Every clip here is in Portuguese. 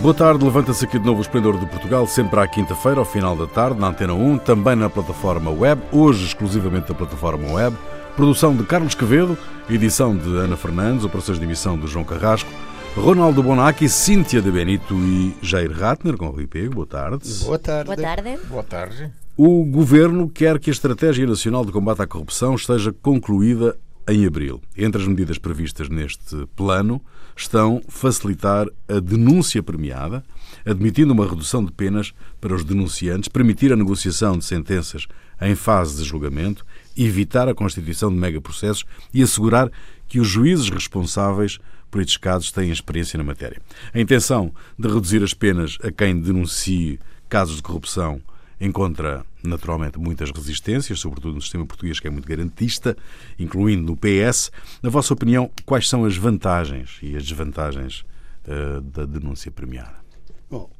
Boa tarde, levanta-se aqui de novo o Esplendor de Portugal, sempre à quinta-feira, ao final da tarde, na Antena 1, também na plataforma web, hoje exclusivamente na plataforma web. Produção de Carlos Quevedo, edição de Ana Fernandes, operações de emissão de João Carrasco, Ronaldo Bonacci, Cíntia de Benito e Jair Ratner, com Rui Pego. Boa tarde. Boa tarde. Boa tarde. Boa tarde. O Governo quer que a Estratégia Nacional de Combate à Corrupção esteja concluída em abril. Entre as medidas previstas neste plano estão facilitar a denúncia premiada, admitindo uma redução de penas para os denunciantes, permitir a negociação de sentenças em fase de julgamento, evitar a constituição de megaprocessos e assegurar que os juízes responsáveis por estes casos têm experiência na matéria. A intenção de reduzir as penas a quem denuncie casos de corrupção encontra naturalmente muitas resistências, sobretudo no sistema português que é muito garantista, incluindo no PS. Na vossa opinião, quais são as vantagens e as desvantagens uh, da denúncia premiada? Bom,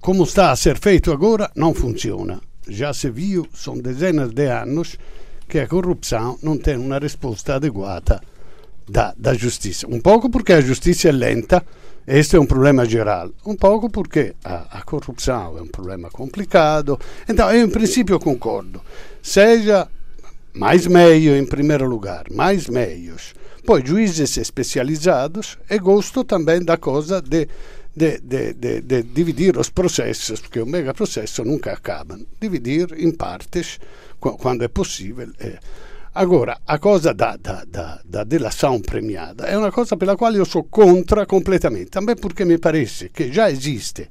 como está a ser feito agora, não funciona. Já se viu, são dezenas de anos que a corrupção não tem uma resposta adequada da, da giustizia. Um pouco porque a giustizia é lenta, este é um problema geral, um pouco porque a, corrupção é um problema complicado. Então, eu em princípio concordo. Seja mais meio em primeiro lugar, mais meios. Poi juízes especializados e gosto também da coisa de, de, de, de, de dividir os processos, porque o mega processo nunca acaba. Dividir em partes quando é possível. Eh. Agora, a cosa da, da, da, da delação premiada è una cosa per la quale io sono contra completamente, também porque mi pare che già esiste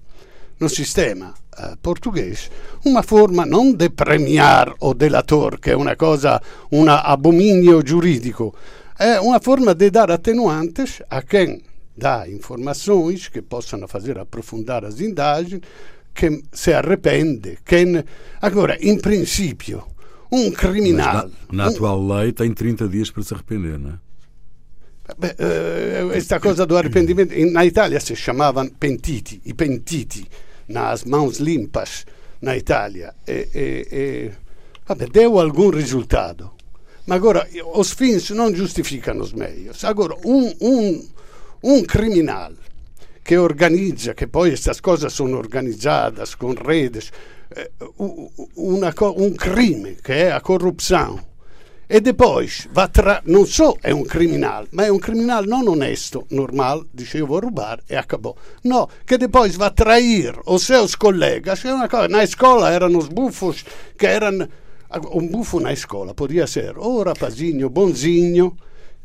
no sistema eh, português uma forma non de premiar o delator, che è una cosa, un abominio giuridico, è una forma de dar atenuantes a quem dá informações que possano fazer aprofundar as indagini, che se arrepende, quem... Agora, in principio, um criminal. Na, na, atual um... lei tem 30 dias para se arrepender, não é? Eh, esta cosa do arrependimento, na Itália se chamavam pentiti, i pentiti, nas mãos limpas na Itália. E, e, e, vabbè, deu algum resultado. Ma agora, os fins non giustificano os meios. Agora, un, un, un criminal che organizza, che poi queste cose sono organizzate con redes, una, un crime che è a corruzione e depois va tra, non so è un criminale, ma è un criminale non onesto, normale, dice io voglio rubare e accabò. No, che depois va a trair os seus colegas, è una cosa, na scuola erano sbuffos che erano, un buffo na scuola podia essere o rapazinho, bonzinho,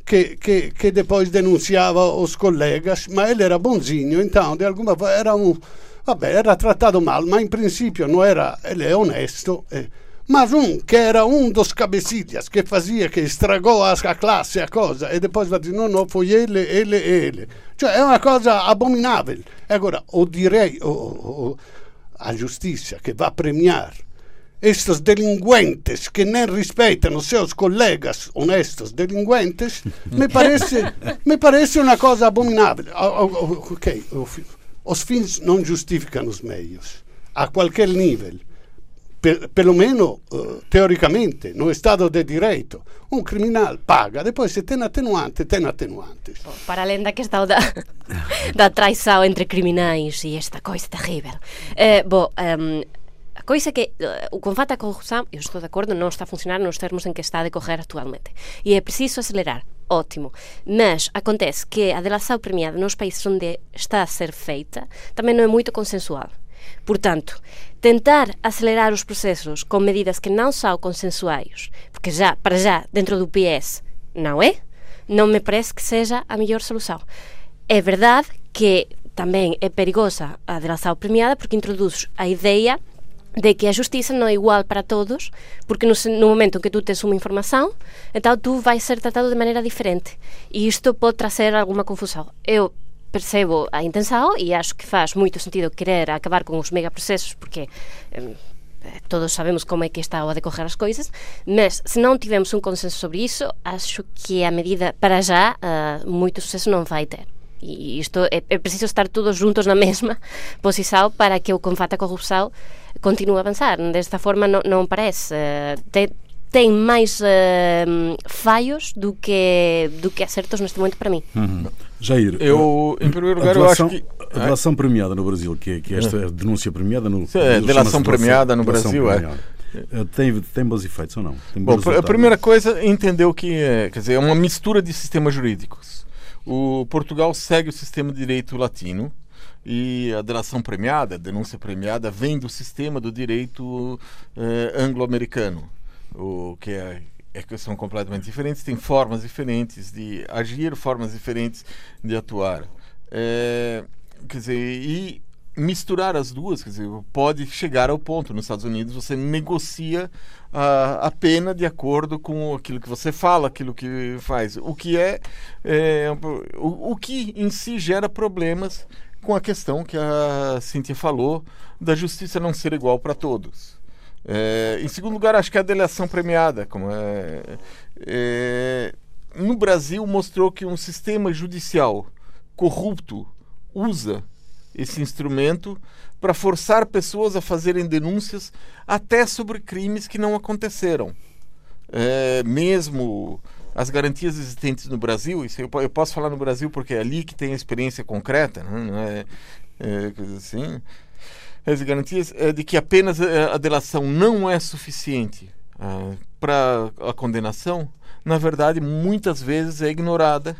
che, che, che depois denunciava os colegas, ma ele era bonzinho, então de alguma era um Vabbè, era trattato male, ma in principio non era, ele è onesto. Eh. Ma un che era un dos cabecillas che fazia, che stragò a, a classe, a cosa, e poi va a dire no, no, foi ele, ele, ele. Cioè è una cosa abominabile. E allora, o direi o, o, a giustizia che va a premiare estos delincuentes que nem respeitam seus colegas honestos delinquentes, me parece, me parece uma coisa abominável. Ok, os fins non giustificano os meios, a qualquer nível. Per, perlomeno uh, teoricamente, no Estado de Direito, un criminal paga, depois se tem atenuante, tem atenuante. Oh, para além da questão da, da traição entre criminais e esta coisa terrível. Eh, bom, um, a coisa que uh, o combate à corrupção, eu estou de acordo, não está a funcionar nos termos em que está a decorrer atualmente. E é preciso acelerar ótimo. Mas acontece que a delação premiada nos países onde está a ser feita também não é muito consensual. Portanto, tentar acelerar os processos com medidas que não são consensuais, porque já, para já, dentro do PS, não é, não me parece que seja a melhor solução. É verdade que também é perigosa a delação premiada porque introduz a ideia de que a justiça não é igual para todos, porque no, no, momento em que tu tens uma informação, então tu vais ser tratado de maneira diferente. E isto pode trazer alguma confusão. Eu percebo a intenção e acho que faz muito sentido querer acabar com os megaprocessos, porque eh, todos sabemos como é que está a decorrer as coisas, mas se não tivermos um consenso sobre isso, acho que a medida, para já, uh, muito sucesso não vai ter. E isto é, é preciso estar todos juntos na mesma posição para que o combate à corrupção continue a avançar. Desta forma, não, não parece. Uh, tem mais uh, falhos do que, do que acertos neste momento para mim. Uhum. Jair, eu, em primeiro lugar, eu acho que. A delação premiada no Brasil, que é, que é esta denúncia premiada no. É, delação premiada no Brasil, é. Tem, tem bons efeitos ou não? Bom, a primeira coisa é entender o que é, quer dizer, é uma mistura de sistemas jurídicos. O Portugal segue o sistema de direito latino, e a delação premiada, a denúncia premiada, vem do sistema do direito eh, anglo-americano, o que é, é que são completamente diferentes, tem formas diferentes de agir, formas diferentes de atuar. É, quer dizer, e misturar as duas, quer dizer, pode chegar ao ponto. Nos Estados Unidos você negocia a, a pena de acordo com aquilo que você fala, aquilo que faz. O que é, é o, o que em si gera problemas com a questão que a Cíntia falou da justiça não ser igual para todos. É, em segundo lugar, acho que a delação premiada, como é, é, no Brasil mostrou que um sistema judicial corrupto usa esse instrumento para forçar pessoas a fazerem denúncias até sobre crimes que não aconteceram. É, mesmo as garantias existentes no Brasil, isso eu, eu, posso falar no Brasil porque é ali que tem a experiência concreta, né? é, é assim as garantias é de que apenas eh, a delação não é suficiente ah, para a condenação, na verdade, muitas vezes é ignorada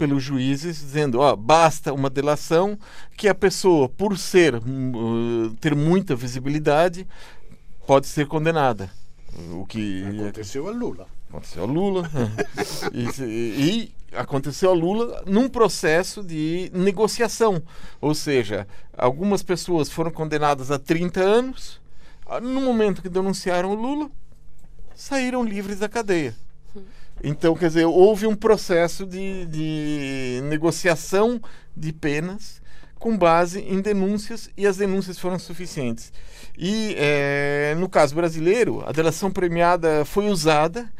pelos juízes, dizendo, ó, basta uma delação que a pessoa, por ser uh, ter muita visibilidade, pode ser condenada. O que aconteceu a Lula. Aconteceu a Lula. e, e aconteceu a Lula num processo de negociação. Ou seja, algumas pessoas foram condenadas a 30 anos, no momento que denunciaram o Lula, saíram livres da cadeia. Então, quer dizer, houve um processo de, de negociação de penas com base em denúncias e as denúncias foram suficientes. E é, no caso brasileiro, a delação premiada foi usada,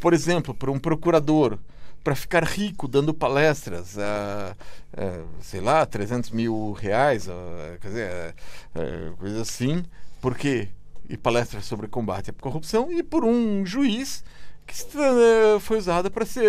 por exemplo, por um procurador para ficar rico dando palestras a, a, sei lá, 300 mil reais, a, quer dizer, a, coisa assim, porque e palestras sobre combate à corrupção. E por um juiz que foi usada para se,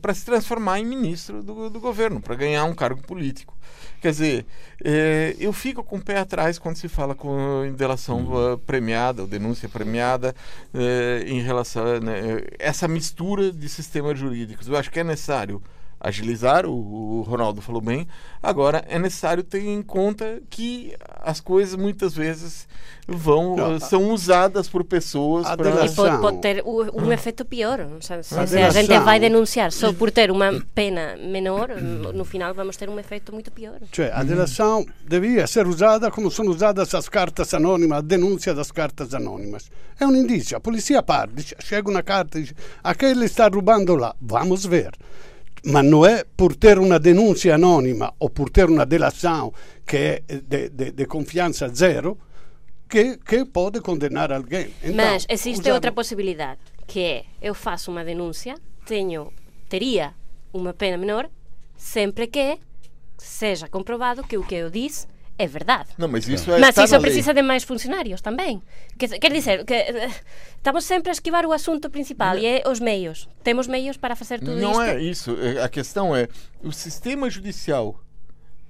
para se transformar em ministro do, do governo, para ganhar um cargo político. Quer dizer, é, eu fico com o pé atrás quando se fala com em delação uhum. uh, premiada, ou denúncia premiada, uh, em relação a né, essa mistura de sistemas jurídicos. Eu acho que é necessário agilizar, o, o, Ronaldo falou bem. Agora, é necessário ter em conta que as coisas muitas vezes vão Não, eh, são usadas por pessoas para... E pode, pode, ter um efeito pior. Se, se, se a gente vai denunciar só por ter uma pena menor, no final vamos ter um efeito muito pior. Cioè, a delação devia ser usada como são usadas as cartas anônimas, a denúncia das cartas anônimas. É um indício. A polícia parte, chega uma carta e diz aquele está roubando lá, vamos ver ma non è por ter una denuncia anonima o por ter una delação che è de, confianza zero que, que pode condenar alguém. Então, Mas existe usando... outra possibilidade, que é eu faço uma denúncia, tenho, teria uma pena menor, sempre que seja comprovado que o que eu disse é verdade. Não, mas isso é Mas isso precisa de máis funcionarios tamén. Quer, quer dizer, que eh, estamos sempre a esquivar o assunto principal não. e é os meios. Temos meios para fazer tudo não isto. Não é isso. É, a questão é, o sistema judicial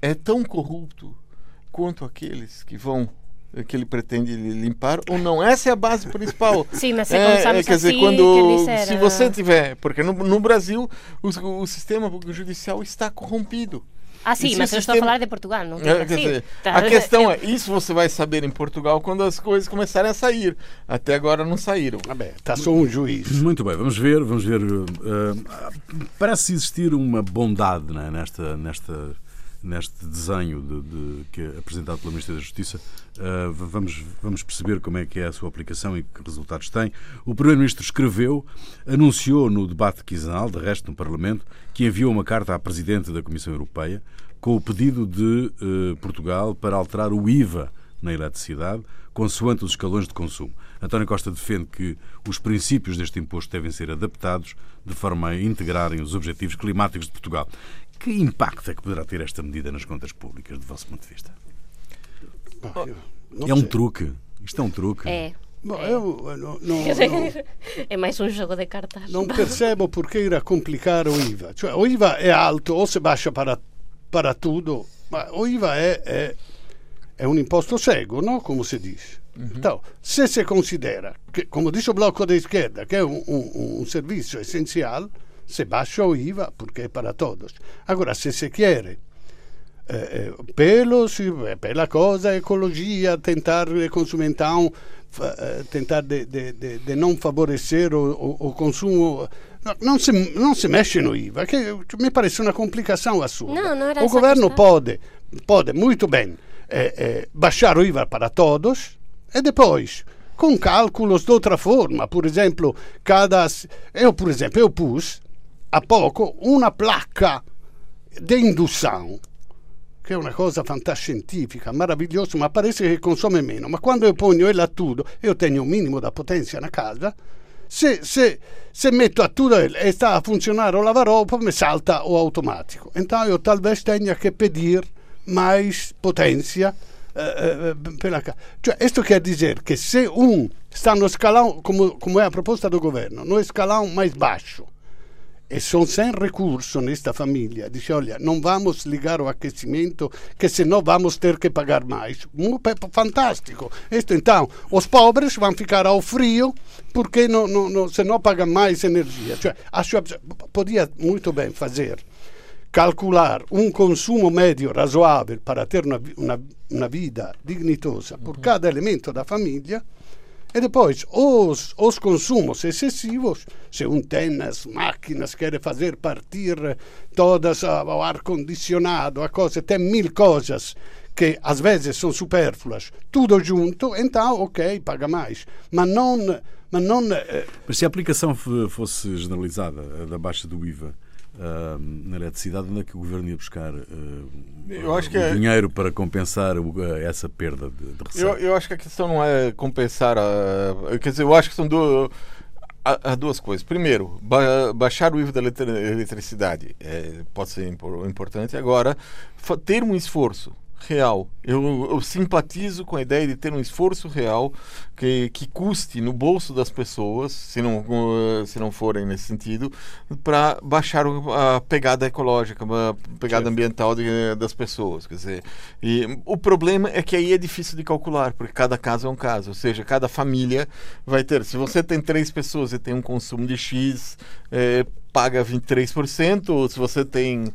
é tão corrupto quanto aqueles que vão que ele pretende limpar ou não essa é a base principal sim mas se é, é, quer dizer assim, quando dizer, se você tiver porque no, no Brasil o, o sistema judicial está corrompido ah, sim, mas eu estou a falar de Portugal, não é, quer dizer, tá. A questão é, isso você vai saber em Portugal quando as coisas começarem a sair. Até agora não saíram. Ah, bem, está só um juiz. Muito bem, vamos ver, vamos ver. Uh, parece existir uma bondade né, nesta, nesta, neste desenho de, de, que é apresentado pelo Ministério da Justiça. Uh, vamos, vamos perceber como é que é a sua aplicação e que resultados tem. O Primeiro-Ministro escreveu, anunciou no debate quinzenal, de resto no Parlamento, que enviou uma carta à Presidente da Comissão Europeia com o pedido de uh, Portugal para alterar o IVA na eletricidade, consoante os escalões de consumo. António Costa defende que os princípios deste imposto devem ser adaptados de forma a integrarem os objetivos climáticos de Portugal. Que impacto é que poderá ter esta medida nas contas públicas, do vosso ponto de vista? é um truque. Isto é um truque. É. Bom, É. eu eh, no- no- Quer dizer, no- é mais um jogo de cartas. non percebo perché ir a complicare o IVA. Cioè, o IVA è alto o se baixa para, para tudo, ma o IVA è, è, è un imposto cego, no? Come si dice. Então, se si considera, che, come dice il blocco di schierda, che è un, un, un servizio essenziale, se baixa o IVA perché è para todos. Allora, se si quiere eh, eh, pelo sì, eh, per la cosa ecologia tentare il consumentão eh, tentare de, de, de, de non favorecer o, o, o consumo non, si, non si mexe no IVA che mi pare una complicação no era o governo pode pode muito bem eh, eh, baixar o IVA para todos e depois com cálculos de outra forma por exemplo cada eu por exemplo eu pus há pouco uma placa de indução che è una cosa fantascientifica, meravigliosa, ma pare che consome meno. Ma quando io pongo il attudo, io tengo un minimo da potenza na casa, se, se, se metto attudo e sta a funzionare o lavaropa, mi salta o automatico. Então io talvez tenha che pedir mais potência eh, eh, pela casa. Cioè, questo quer dizer che se un sta no scalão, come, come è a proposta do governo, no scalão mais baixo, e sono sem recurso nesta família. Dice, olha, não vamos ligar o aquecimento, que senão vamos ter que pagar mais. Fantástico. Isto, então, os pobres vão ficar ao frio porque não, não, não, se não pagam mais energia. Cioè, acho, podia muito bem fazer calcular um consumo médio razoável para ter uma, vi- uma, uma vida dignitosa por cada elemento da família e depois os, os consumos excessivos, se um tem as máquinas, quer fazer partir todas o ar-condicionado, a coisa, tem mil coisas que às vezes são supérfluas, tudo junto, então ok, paga mais. Mas não, mas não eh, Mas se a aplicação fosse generalizada, da baixa do IVA, ah, na eletricidade, onde é que o governo ia buscar ah, Eu acho o que é- dinheiro para compensar o- ah, essa perda de, de receita? Eu, eu acho que a questão não é compensar a. Quer dizer, eu acho que são duas, duas coisas. Primeiro, ba- baixar o IVA da eletri- eletricidade é, pode ser impor- importante. Agora, ter um esforço real. Eu, eu simpatizo com a ideia de ter um esforço real que, que custe no bolso das pessoas, se não, uh, se não forem nesse sentido, para baixar a pegada ecológica, a pegada ambiental de- das pessoas. Quer dizer, e o problema é que aí é difícil de calcular, porque cada caso é um caso. Ou seja, cada família vai ter. Se você tem três pessoas e tem um consumo de X, eh, paga 23%, ou se você tem.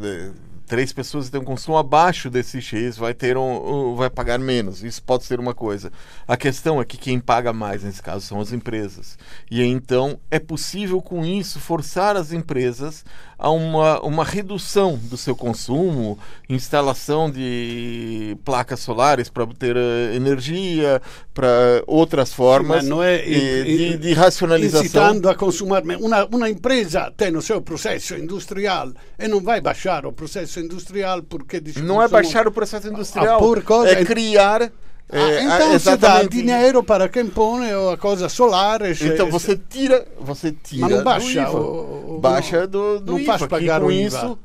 de- três pessoas e tem um consumo abaixo desse X, vai ter um, um- vai pagar menos. Isso pode ser uma coisa. A questão é que quem paga mais nesse caso são as empresas. E então é possível com isso forçar as empresas a uma, uma redução do seu consumo, instalação de placas solares para obter eh, energia, para outras formas mas não é eh, in- de, de racionalização. incitando a consumar. Uma, uma empresa tem o seu processo industrial e não vai baixar o processo industrial porque Não é baixar o processo industrial, Ah, por coisa- é criar. Ah, é, então se dá dinheiro para quem põe a coisa solar. Então você tira, você tira Mas não baixa o- baixa não- do, do não IVA, faz pagar com o IVA. isso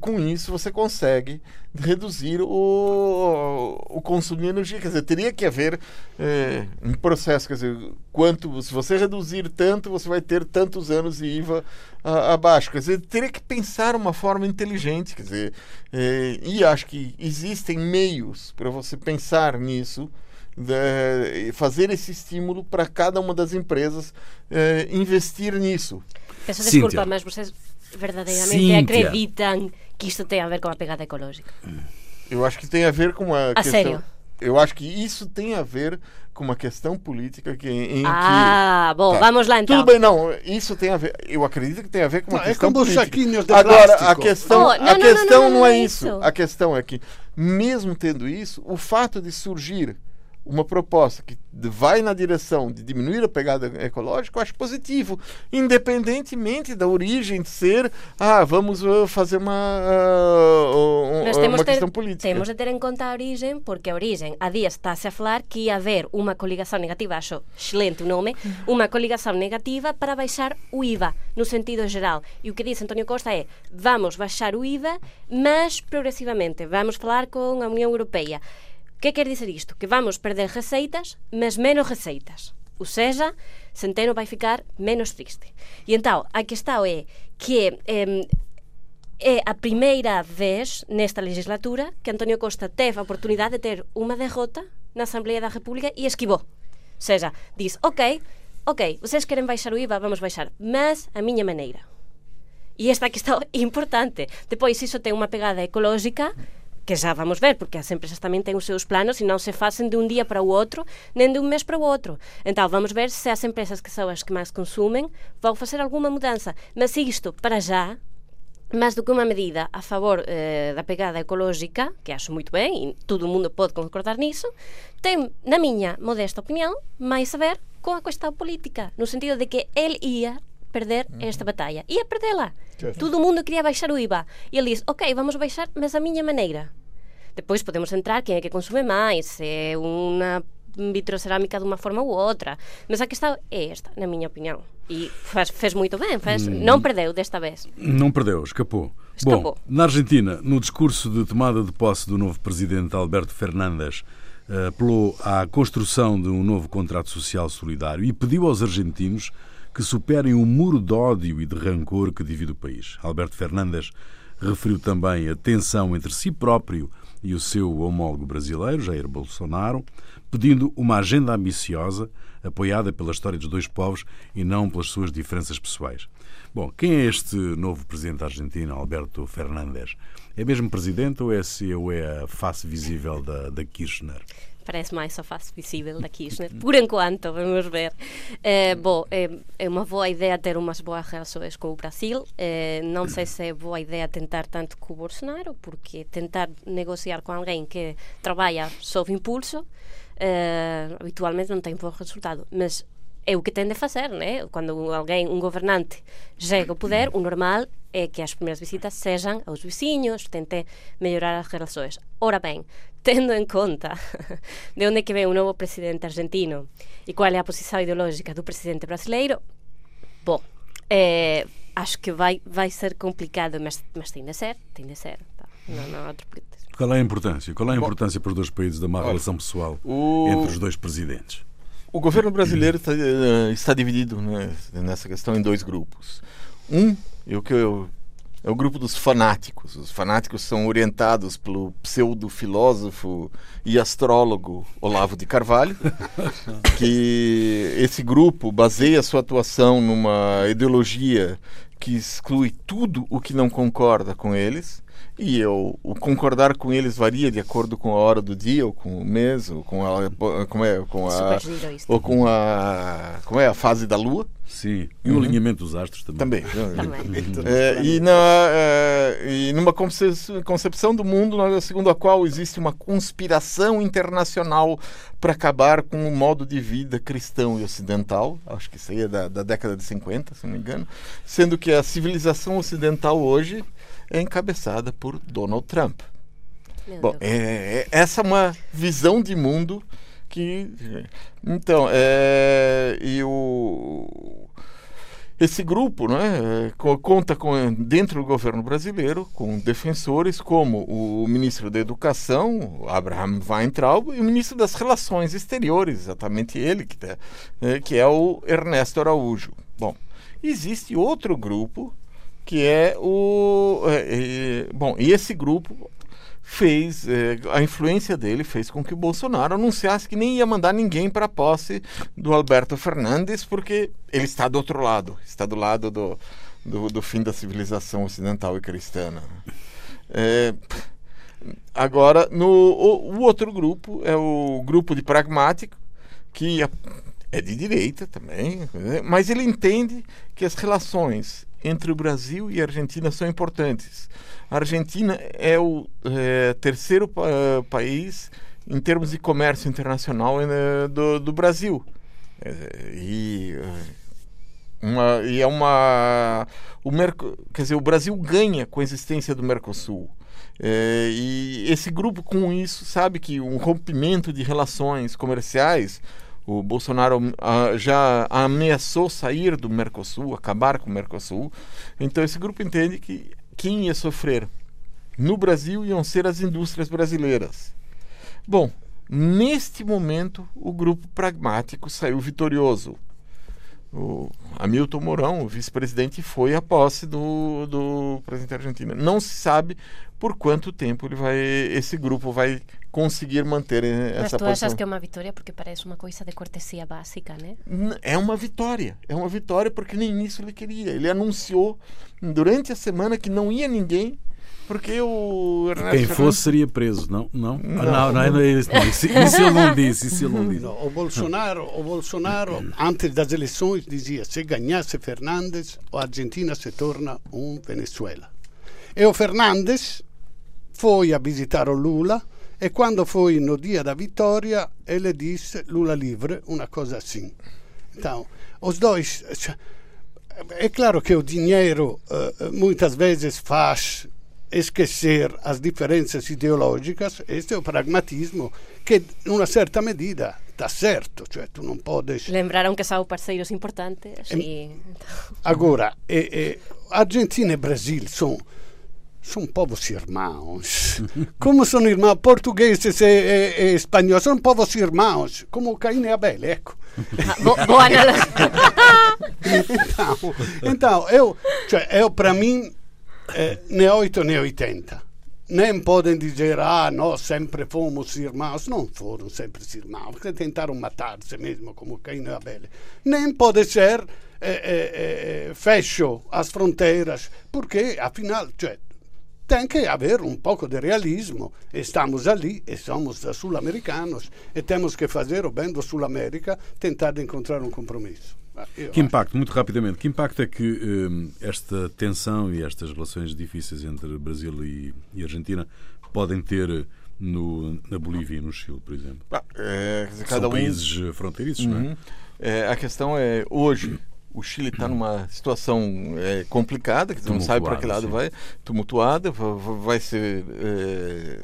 com isso você consegue reduzir o, o consumo de energia. Quer dizer, teria que haver é, um processo, quer dizer, quanto, se você reduzir tanto, você vai ter tantos anos de IVA a- abaixo. Quer dizer, teria que pensar uma forma inteligente, quer dizer, é, e acho que existem meios para você pensar nisso de- fazer esse estímulo para cada uma das empresas eh, investir nisso. Peço Cíntia. desculpa, mas vocês verdadeiramente Cíntia. acreditam que isto tem a ver com a pegada ecológica? Eu acho que tem a ver com uma A questão. sério? Eu acho que isso tem a ver com uma questão política que, em Ah, bom, que. vamos lá então. Tudo bem, não. Isso tem a ver. Eu acredito que tem a ver com uma Não, é questão como os política. saquinhos de Agora, a plástico. questão, Oh, a não, não, questão não, não, não é não é isso. isso. A questão é que, mesmo tendo isso, o fato de surgir uma proposta que vai na direção de diminuir a pegada ecológica, eu acho positivo, independentemente da origem de ser, ah, vamos uh, fazer uma, uh, uh, uma ter, questão política. temos de ter en conta a origem, porque a origem, a día está-se a falar que ia haver unha coligación negativa, acho excelente o nome, unha coligación negativa para baixar o IVA, no sentido geral. E o que dice Antonio Costa é, vamos baixar o IVA, mas progresivamente, vamos falar con a Unión Europea. Que quer dizer isto? Que vamos perder receitas, mas menos receitas. Ou seja, Centeno vai ficar menos triste. E então, a questão é que eh, é a primeira vez nesta legislatura que Antonio Costa teve a oportunidade de ter uma derrota na Assembleia da República e esquivou. Ou seja, diz, ok, ok, vocês querem baixar o IVA, vamos baixar, mas a minha maneira. E esta questão é importante. Depois, iso ten unha pegada ecológica que xa vamos ver, porque as empresas tamén ten os seus planos e non se facen de un día para o outro, nem de un mes para o outro. Então, vamos ver se as empresas que são as que máis consumen vão fazer alguma mudança. Mas isto, para já, máis do que unha medida a favor eh, da pegada ecológica, que acho moito ben, e todo o mundo pode concordar nisso, ten, na miña modesta opinión, máis a ver con a cuestión política, no sentido de que el ia perder esta batalha. Ia Todo mundo queria baixar o IVA. E ele diz, ok, vamos baixar, mas a miña maneira. Depois podemos entrar quem é que consume máis, se é unha vitrocerámica de unha forma ou outra. Mas a questão é esta, na miña opinión. E fez, fez moito ben, fez, Hum. non perdeu desta vez. Não perdeu, escapou. Escapou. Bom, na Argentina, no discurso de tomada de posse do novo presidente Alberto Fernandes, eh, apelou à construção de um novo contrato social solidário e pediu aos argentinos que superem o muro de ódio e de rancor que divide o país. Alberto Fernandes referiu também a tensão entre si próprio e o seu homólogo brasileiro, Jair Bolsonaro, pedindo uma agenda ambiciosa, apoiada pela história dos dois povos e não pelas suas diferenças pessoais. Bom, quem é este novo presidente argentino, Alberto Fernandes? É mesmo presidente ou é, ou é a face visível da, da Kirchner? Parece máis a face visível da Kirchner. Por enquanto, vamos ver. Eh, bom, é, é unha boa idea ter umas boas relações com o Brasil. Eh, non sei se é boa idea tentar tanto co Bolsonaro, porque tentar negociar con alguén que traballa sob impulso habitualmente non ten bo resultado. Mas é o que ten de facer, né? Cando alguén, un gobernante, chega ao poder, o normal é que as primeiras visitas sejam aos vizinhos, tente mellorar as relações. Ora ben, tendo en conta de onde que ven o novo presidente argentino e qual é a posición ideológica do presidente brasileiro, bom, eh, acho que vai, vai ser complicado, mas, mas tem de ser, tem de ser. Tá? Não, não há outro pretexto. Qual é a importância? Qual é a importância para os dois países da má relação pessoal O, entre os dois presidentes? O governo brasileiro está, eh, está dividido né, nessa questão em dois grupos. Um é o que eu é o grupo dos fanáticos. Os fanáticos são orientados pelo pseudo-filósofo e astrólogo Olavo de Carvalho, que esse grupo baseia sua atuação numa ideologia que exclui tudo o que não concorda com eles. E eu, o concordar com eles varia de acordo com a hora do dia, ou com o mês, ou com a, como é, com a, ou com a, como é a fase da lua. Sim. E o alinhamento dos astros também. Também. Também. É, e, na, é, e numa conce- concepção do mundo segundo a qual existe uma conspiração internacional para acabar com o modo de vida cristão e ocidental, acho que isso aí é da, da década de 50, se não me engano, sendo que a civilização ocidental hoje encabeçada por Donald Trump. Meu Bom, é, é- essa é uma visão de mundo que. Então, é, e o, esse grupo né, co- conta com, dentro do governo brasileiro com defensores como o ministro da Educação, Abraham Weintraub, e o ministro das Relações Exteriores, exatamente ele, que, tá, é, que é o Ernesto Araújo. Bom, existe outro grupo que é o. é, é, bom, e esse grupo fez eh, a influência dele fez com que o Bolsonaro anunciasse que nem ia mandar ninguém para a posse do Alberto Fernandes porque ele está do outro lado está do lado do, do, do fim da civilização ocidental e cristã Eh, agora no o, o outro grupo é o grupo de pragmático que é- é de direita também, mas ele entende que as relações entre o Brasil e a Argentina são importantes. A Argentina é o eh, terceiro pa- país em termos de comércio internacional eh, do, do Brasil. Eh, e, eh, uma, e é uma. O Merco, quer dizer, o Brasil ganha com a existência do Mercosul. Eh, e esse grupo, com isso, sabe que um rompimento de relações comerciais o Bolsonaro ah, já ameaçou sair do Mercosul, acabar com o Mercosul. Então esse grupo entende que quem ia sofrer no Brasil iam ser as indústrias brasileiras. Bom, Neste momento, o grupo pragmático saiu vitorioso. O Hamilton Mourão, o vice-presidente, foi à posse do, do presidente argentino. Não se sabe por quanto tempo ele vai, esse grupo vai conseguir manter eh, Mas essa tu posição. achas que é uma vitória porque parece uma coisa de cortesia básica, né? É uma vitória. É uma vitória porque nem isso ele queria. Ele anunciou durante a semana que não ia ninguém, porque o Ernesto Quem Fernandes- fosse seria preso, não? Não, Não. não, não, não é isso. Não. Isso, isso ele não disse. Isso ele não disse. O Bolsonaro, o Bolsonaro antes das eleições dizia se ganhasse Fernandes, a Argentina se torna um Venezuela. E o Fernandes foi a visitar o Lula e quando foi no dia da vitória ele disse Lula livre, uma coisa assim. Então, os dois cioè, é claro que o dinheiro eh, muitas vezes faz esquecer as diferenças ideológicas, este é o pragmatismo que, in una certa medida, está certo, cioè tu non podes... Lembraram que são parceiros importantes e... Agora, eh, eh, Argentina e Brasil são são povos irmãos. Como são irmãos portugueses e, e, e espanhóis, são povos irmãos, como Caim e Abel, ecco. Ah, bo- boa analogia. Então, então eu, cioè, eu para mim, eh, né 8 né 80. Nem podem dizer, ah, nós sempre fomos irmãos. Não foram sempre irmãos, porque tentaram matar-se mesmo, como Caim e Abel. Nem pode ser, eh, eh, eh, fecho as fronteiras, porque, afinal, cioè, tem que haver um pouco de realismo. Estamos ali e somos sul-americanos e temos que fazer o bem do Sul-América, tentar encontrar um compromisso. Que impacto, muito rapidamente, que impacto é que hum, esta tensão e estas relações difíceis entre Brasil e, e Argentina podem ter no, na Bolívia e no Chile, por exemplo? Ah, é, dizer, Que São um países eh, fronteiriços, não é? Uhum. É, a questão é, hoje, o Chile está numa situação é, complicada, dizer, não sabe para que lado Tumultuada, vai, tumultuada, va- va- vai ser. é,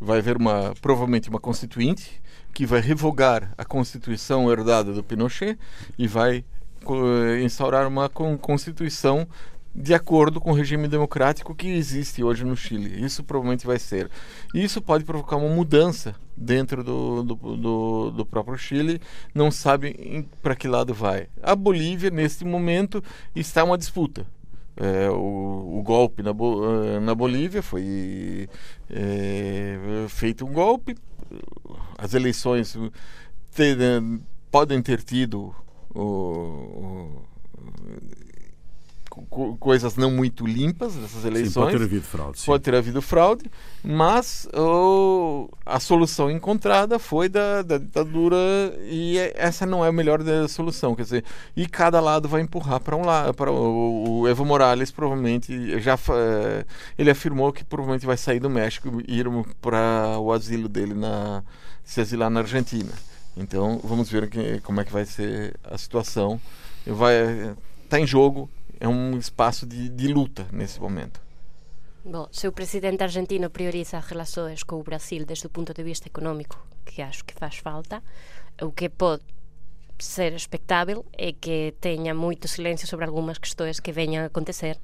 vai haver uma, provavelmente uma constituinte que vai revogar a constituição herdada do Pinochet e vai co- instaurar uma con- constituição de acordo com o regime democrático que existe hoje no Chile. Isso provavelmente vai ser. Isso pode provocar uma mudança dentro do, do, do, do próprio Chile. Não sabe para que lado vai. A Bolívia, neste momento, está uma disputa. É, o, o golpe na, eh, na Bolívia foi é, feito um golpe. As eleições te- podem ter tido o- o- co- coisas não muito limpas dessas Sim, eleições. pode ter havido fraude. sim. Pode ter havido fraude, mas o- a solução encontrada foi da, da ditadura e é- essa não é a melhor solução, quer dizer, e cada lado vai empurrar para um lado, para o, o Evo Morales provavelmente já eh, ele afirmou que provavelmente vai sair do México e ir para o asilo dele na se asilar na Argentina. Então vamos ver que- como é que vai ser a situação. Vai tá em jogo, é um espaço de, de luta nesse momento. Bom, se o presidente argentino prioriza as relações com o Brasil desde o ponto de vista económico, que acho que faz falta, o que pode ser expectável é que tenha muito silêncio sobre algumas questões que venham a acontecer,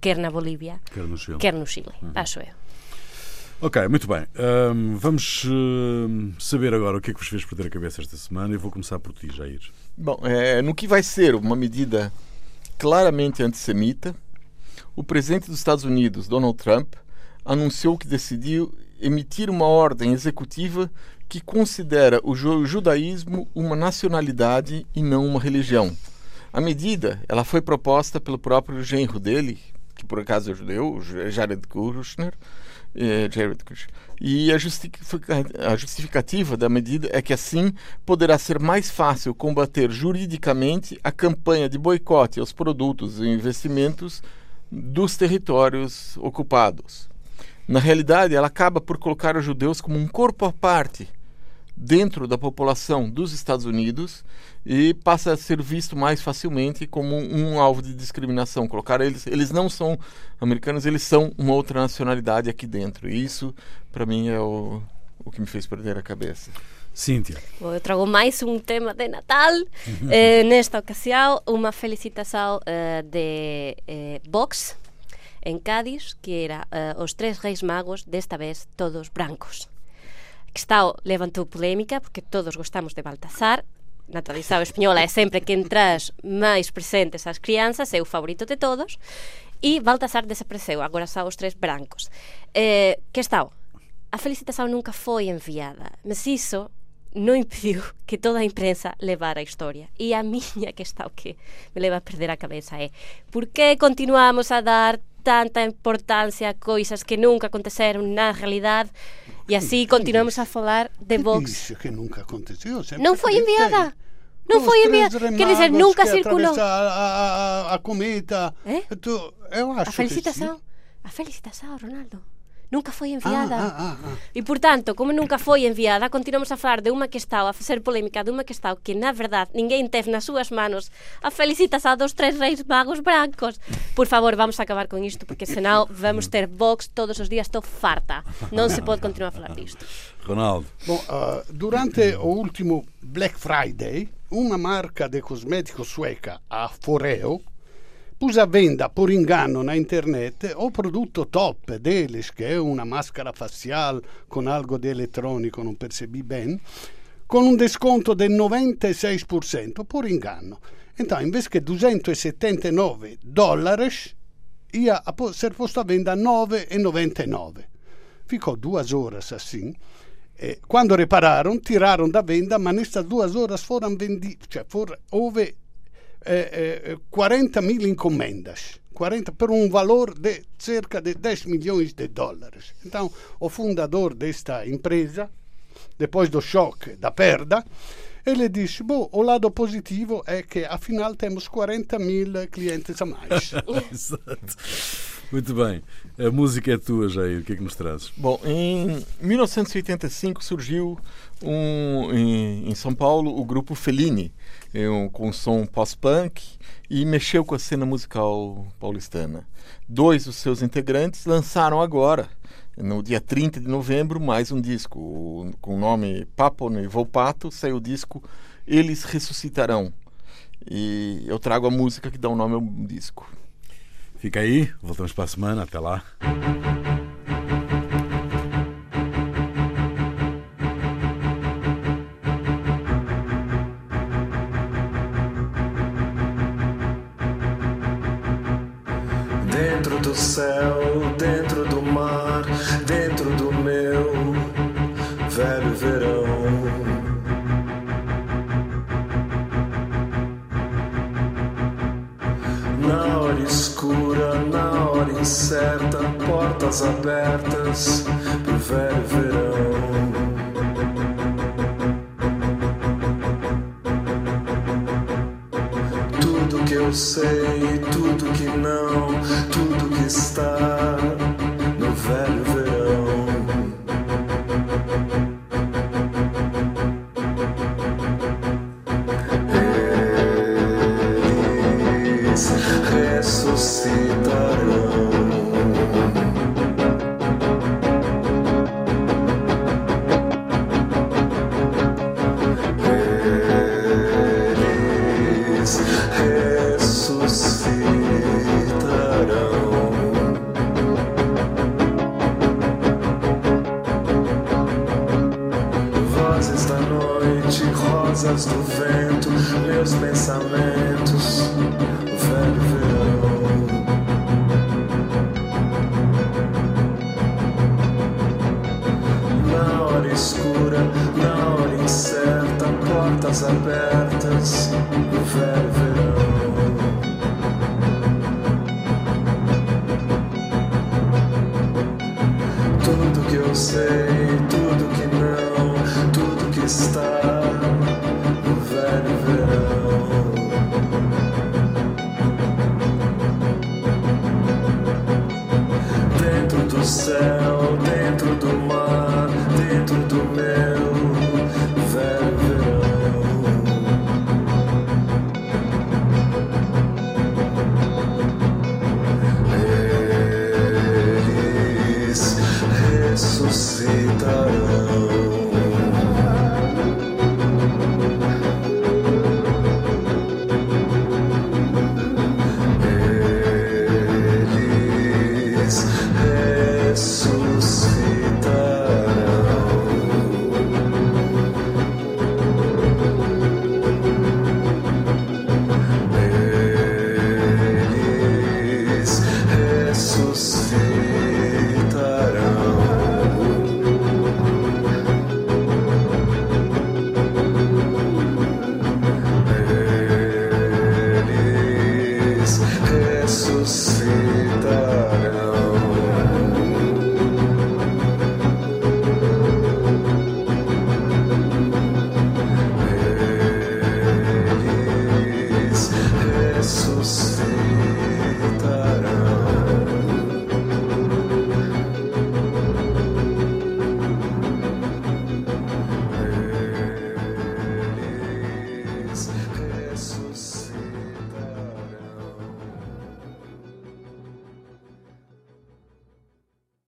quer na Bolívia, Quer no Chile. quer no Chile, acho eu. Ok, muito bem. Hum, vamos hum, saber agora o que é que vos fez perder a cabeça esta semana e vou começar por ti, Jair. Bom, é, no que vai ser uma medida claramente antissemita, o presidente dos Estados Unidos, Donald Trump, anunciou que decidiu emitir uma ordem executiva que considera o ju- judaísmo uma nacionalidade e não uma religião. A medida ela foi proposta pelo próprio genro dele, que por acaso é judeu, Jared Kushner, eh, Jared Kushner. E a, a justificativa da medida é que assim poderá ser mais fácil combater juridicamente a campanha de boicote aos produtos e investimentos dos territórios ocupados. Na realidade, ela acaba por colocar os judeus como um corpo à parte dentro da população dos Estados Unidos e passa a ser visto mais facilmente como um alvo de discriminação. Colocar eles, eles não são americanos, eles são uma outra nacionalidade aqui dentro. E isso, para mim, é o, o que me fez perder a cabeça. Cíntia. Bom, eu trago máis un tema de Natal eh, Nesta ocasión, unha felicitación eh, de eh, Vox En Cádiz, que era eh, os tres reis magos Desta vez todos brancos está levantou polémica porque todos gostamos de Baltasar. Na española é sempre que entras máis presentes as crianzas é o favorito de todos. E Baltasar desapareceu agora só os tres brancos. Eh, que está a felicitación nunca foi enviada mas iso non impediu que toda a imprensa levara a historia. E a miña que está o que me leva a perder a cabeza é por que continuamos a dar tanta importancia a coisas que nunca aconteceron na realidade e así continuamos a falar de Vox. que nunca aconteceu. Non foi enviada. Non foi enviada. Quer dizer, nunca circulou. A, a, a cometa. Eh? Tu, eu acho a felicitação. A felicitação, Ronaldo. Nunca foi Ah, enviada. ah, ah, ah. E, portanto, como nunca foi enviada, continuamos a falar de unha que está a facer polémica de unha que está que, na verdade, ninguén teve nas súas manos a felicitas a dos tres reis magos brancos. Por favor, vamos a acabar con isto, porque senão vamos ter Vox todos os días, estou farta. Non se pode continuar a falar disto. Ronaldo. Bom, ah, durante o último Black Friday, uma marca de cosmético sueca, a Foreo, puse a venda por inganno na internet o prodotto top deles, che è una maschera facial con algo di elettronico, non percebi ben, con un desconto del 96% por inganno. Então, invece che 279 dollari, po- ser posto a venda a 9,99. Ficou duas horas assim. E quando repararam, tiraram da venda, ma nessas duas horas foram vendidas, cioè for, houve eh, eh, 40 mil encomendas. 40 per un valor de cerca de 10 milhões de dólares. Então, o fundador desta empresa, depois do choque da perda, ele disse: Bom, o lado positivo é que afinal temos 40 mil clientes a mais. Exato. Muito bem. A música é tua, Jair. O que é que nos trazes? Bom, em 1985 surgiu um, em, em São Paulo o grupo Fellini, é um, com som pós-punk e mexeu com a cena musical paulistana. Dois dos seus integrantes lançaram agora, no dia 30 de novembro, mais um disco o- com o nome Papo e Volpato, saiu o disco Eles Ressuscitarão. E eu trago a música que dá o nome ao disco. Fica aí. Voltamos para a semana. Até lá. Sei, tudo que não, portas abertas, no velho